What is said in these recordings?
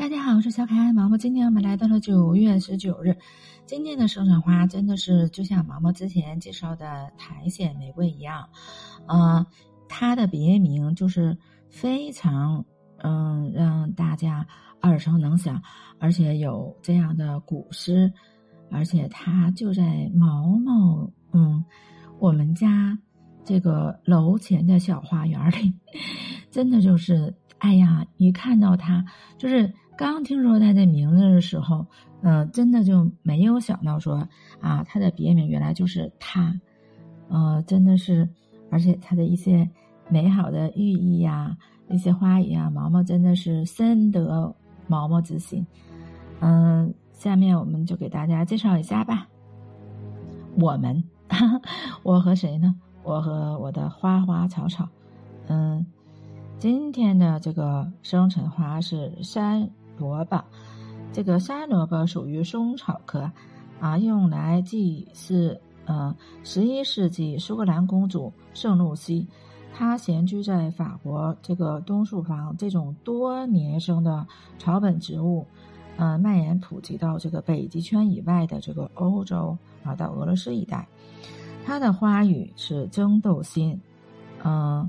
大家好，我是小可爱毛毛。今天我们来到了九月十九日，今天的生产花真的是就像毛毛之前介绍的苔藓玫瑰一样，嗯，它的别名就是非常嗯让大家耳熟能详，而且有这样的古诗，而且它就在毛毛嗯我们家这个楼前的小花园里，真的就是哎呀，一看到它就是。刚听说他的名字的时候，嗯，真的就没有想到说啊，他的别名原来就是他，呃，真的是，而且他的一些美好的寓意呀，一些花语啊，毛毛真的是深得毛毛之心。嗯，下面我们就给大家介绍一下吧。我们，我和谁呢？我和我的花花草草。嗯，今天的这个生辰花是山。萝卜，这个山萝卜属于松草科，啊，用来祭祀，呃，十一世纪苏格兰公主圣露西，她闲居在法国这个东树房，这种多年生的草本植物，呃，蔓延普及到这个北极圈以外的这个欧洲，啊，到俄罗斯一带，它的花语是争斗心，嗯。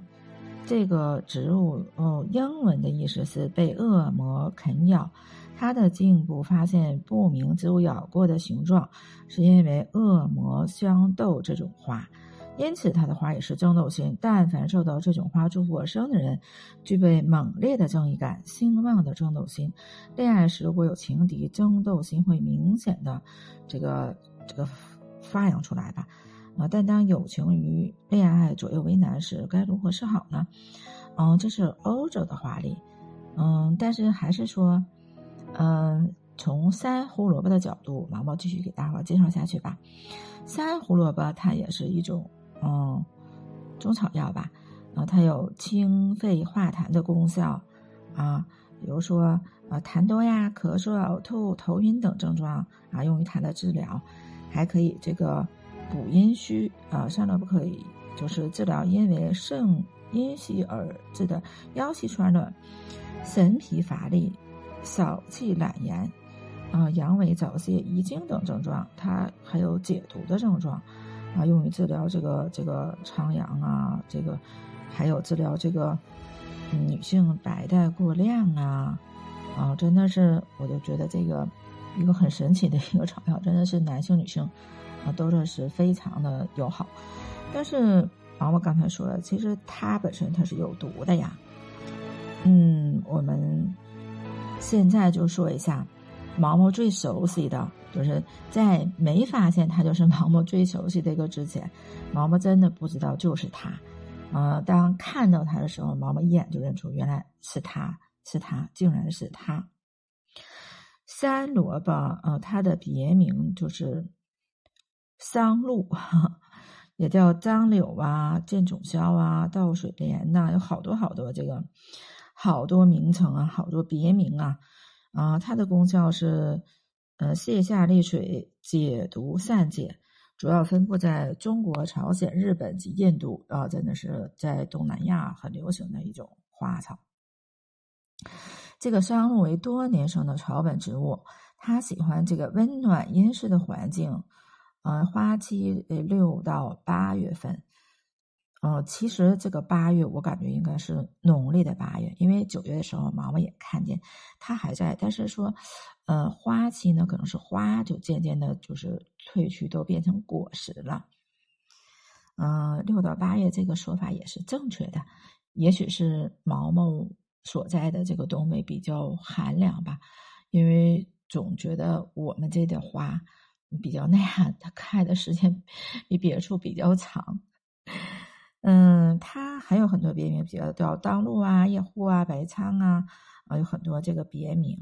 这个植物哦，英文的意思是被恶魔啃咬。它的颈部发现不明植物咬过的形状，是因为恶魔相斗这种花，因此它的花也是争斗心。但凡受到这种花祝福而生的人，具备猛烈的正义感、兴旺的争斗心。恋爱时如果有情敌，争斗心会明显的这个这个发扬出来吧。啊，但当友情与恋爱左右为难时，该如何是好呢？嗯，这是欧洲的华丽。嗯，但是还是说，嗯，从三胡萝卜的角度，毛毛继续给大伙介绍下去吧。三胡萝卜它也是一种嗯中草药吧，啊，它有清肺化痰的功效啊，比如说啊痰多呀、咳嗽、呕吐、头晕等症状啊，用于它的治疗，还可以这个。补阴虚啊，山萝卜可以就是治疗因为肾阴虚而致的腰膝酸软、神疲乏力、少气懒言啊、阳痿早泄、遗精等症状。它还有解毒的症状啊，用于治疗这个这个肠阳啊，这个还有治疗这个女性白带过量啊啊，真的是我就觉得这个一个很神奇的一个草药，真的是男性女性。啊，都是是非常的友好，但是毛毛刚才说了，其实它本身它是有毒的呀。嗯，我们现在就说一下毛毛最熟悉的，就是在没发现它就是毛毛最熟悉的一个之前，毛毛真的不知道就是它。呃，当看到它的时候，毛毛一眼就认出原来是它，是它，竟然是它。山萝卜，呃，它的别名就是。桑露，也叫张柳啊、剑冢硝啊、倒水莲呐，有好多好多这个好多名称啊，好多别名啊。啊，它的功效是呃泻下利水、解毒散结，主要分布在中国、朝鲜、日本及印度啊，真的是在东南亚很流行的一种花草。这个桑露为多年生的草本植物，它喜欢这个温暖阴湿的环境。呃，花期呃六到八月份，呃，其实这个八月我感觉应该是农历的八月，因为九月的时候毛毛也看见它还在，但是说，呃，花期呢可能是花就渐渐的就是褪去，都变成果实了。嗯，六到八月这个说法也是正确的，也许是毛毛所在的这个东北比较寒凉吧，因为总觉得我们这的花。比较耐寒，它开的时间比别处比较长。嗯，它还有很多别名，比如叫当路啊、夜户啊、白仓啊，啊，有很多这个别名。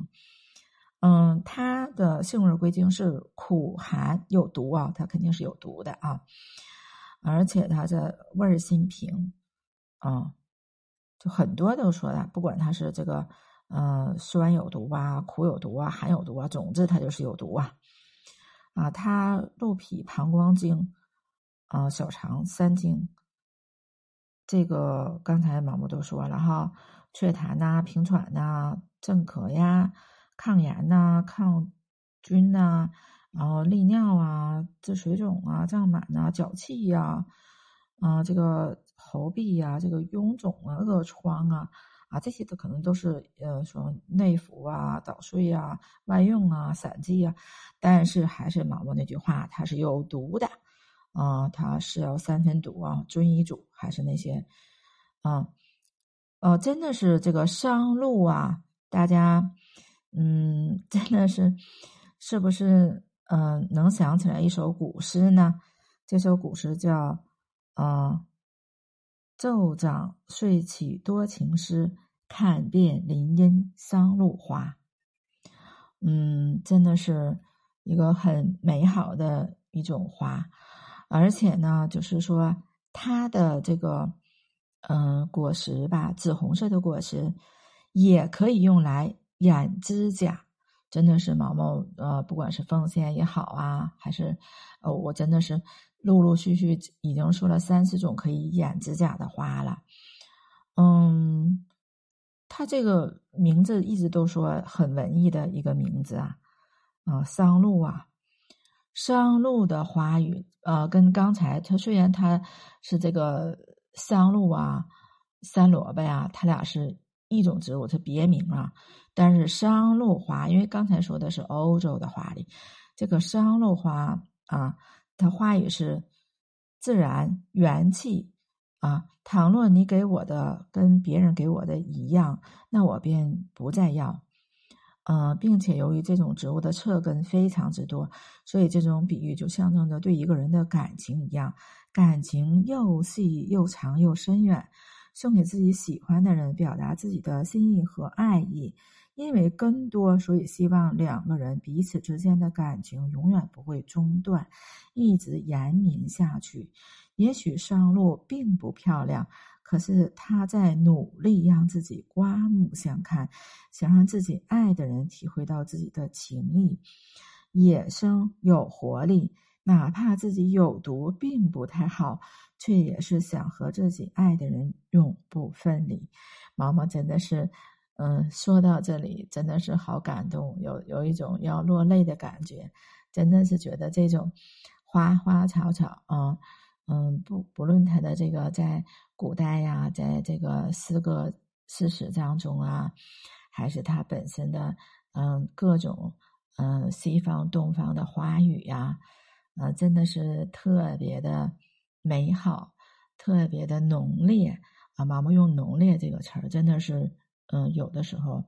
嗯，它的性味归经是苦寒有毒啊，它肯定是有毒的啊。而且它的味儿辛平，啊，就很多都说的，不管它是这个呃酸有毒啊、苦有毒啊、寒有毒啊，总之它就是有毒啊。啊，它鹿脾膀胱经，啊，小肠三经，这个刚才毛毛都说了哈，祛痰呐、平喘呐、镇咳呀，抗炎呐、抗菌呐，然后利尿啊、治水肿啊、胀满呐、脚气呀，啊，这个喉痹呀、这个臃肿啊、恶疮啊，啊，这些都可能都是呃说内服啊、捣碎啊、外用啊、散剂啊，但是还是毛毛那句话，它是有毒的。啊，它是要三分毒啊，遵医嘱，还是那些啊？呃，真的是这个商路啊，大家，嗯，真的是，是不是？嗯，能想起来一首古诗呢？这首古诗叫啊，“奏长睡起多情诗，看遍林荫商路花。”嗯，真的是一个很美好的一种花。而且呢，就是说它的这个，嗯，果实吧，紫红色的果实也可以用来染指甲。真的是毛毛，呃，不管是奉献也好啊，还是，呃，我真的是陆陆续续已经说了三四种可以染指甲的花了。嗯，它这个名字一直都说很文艺的一个名字啊，啊，桑露啊。桑露的花语，呃，跟刚才它虽然它是这个桑露啊、山萝卜呀，它俩是一种植物，它别名啊。但是桑露花，因为刚才说的是欧洲的花里，这个桑露花啊，它花语是自然元气啊。倘若你给我的跟别人给我的一样，那我便不再要。呃，并且由于这种植物的侧根非常之多，所以这种比喻就象征着对一个人的感情一样，感情又细又长又深远，送给自己喜欢的人，表达自己的心意和爱意。因为根多，所以希望两个人彼此之间的感情永远不会中断，一直延绵下去。也许上路并不漂亮。可是他在努力让自己刮目相看，想让自己爱的人体会到自己的情谊，野生有活力，哪怕自己有毒并不太好，却也是想和自己爱的人永不分离。毛毛真的是，嗯，说到这里真的是好感动，有有一种要落泪的感觉，真的是觉得这种花花草草啊。嗯，不不论它的这个在古代呀，在这个诗歌诗史当中啊，还是它本身的嗯各种嗯西方东方的花语呀，呃，真的是特别的美好，特别的浓烈啊。妈妈用“浓烈”这个词儿，真的是嗯有的时候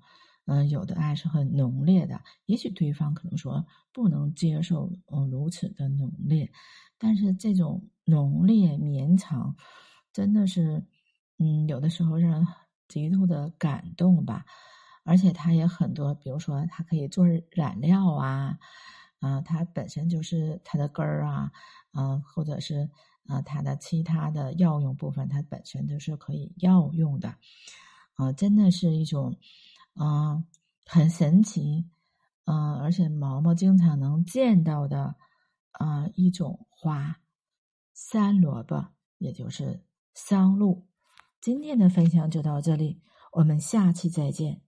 嗯有的爱是很浓烈的，也许对方可能说不能接受嗯如此的浓烈，但是这种。浓烈绵长，真的是，嗯，有的时候让人极度的感动吧。而且它也很多，比如说它可以做染料啊，啊，它本身就是它的根儿啊，啊，或者是啊它的其他的药用部分，它本身都是可以药用的，啊，真的是一种啊很神奇，啊，而且毛毛经常能见到的啊一种花。山萝卜，也就是桑露。今天的分享就到这里，我们下期再见。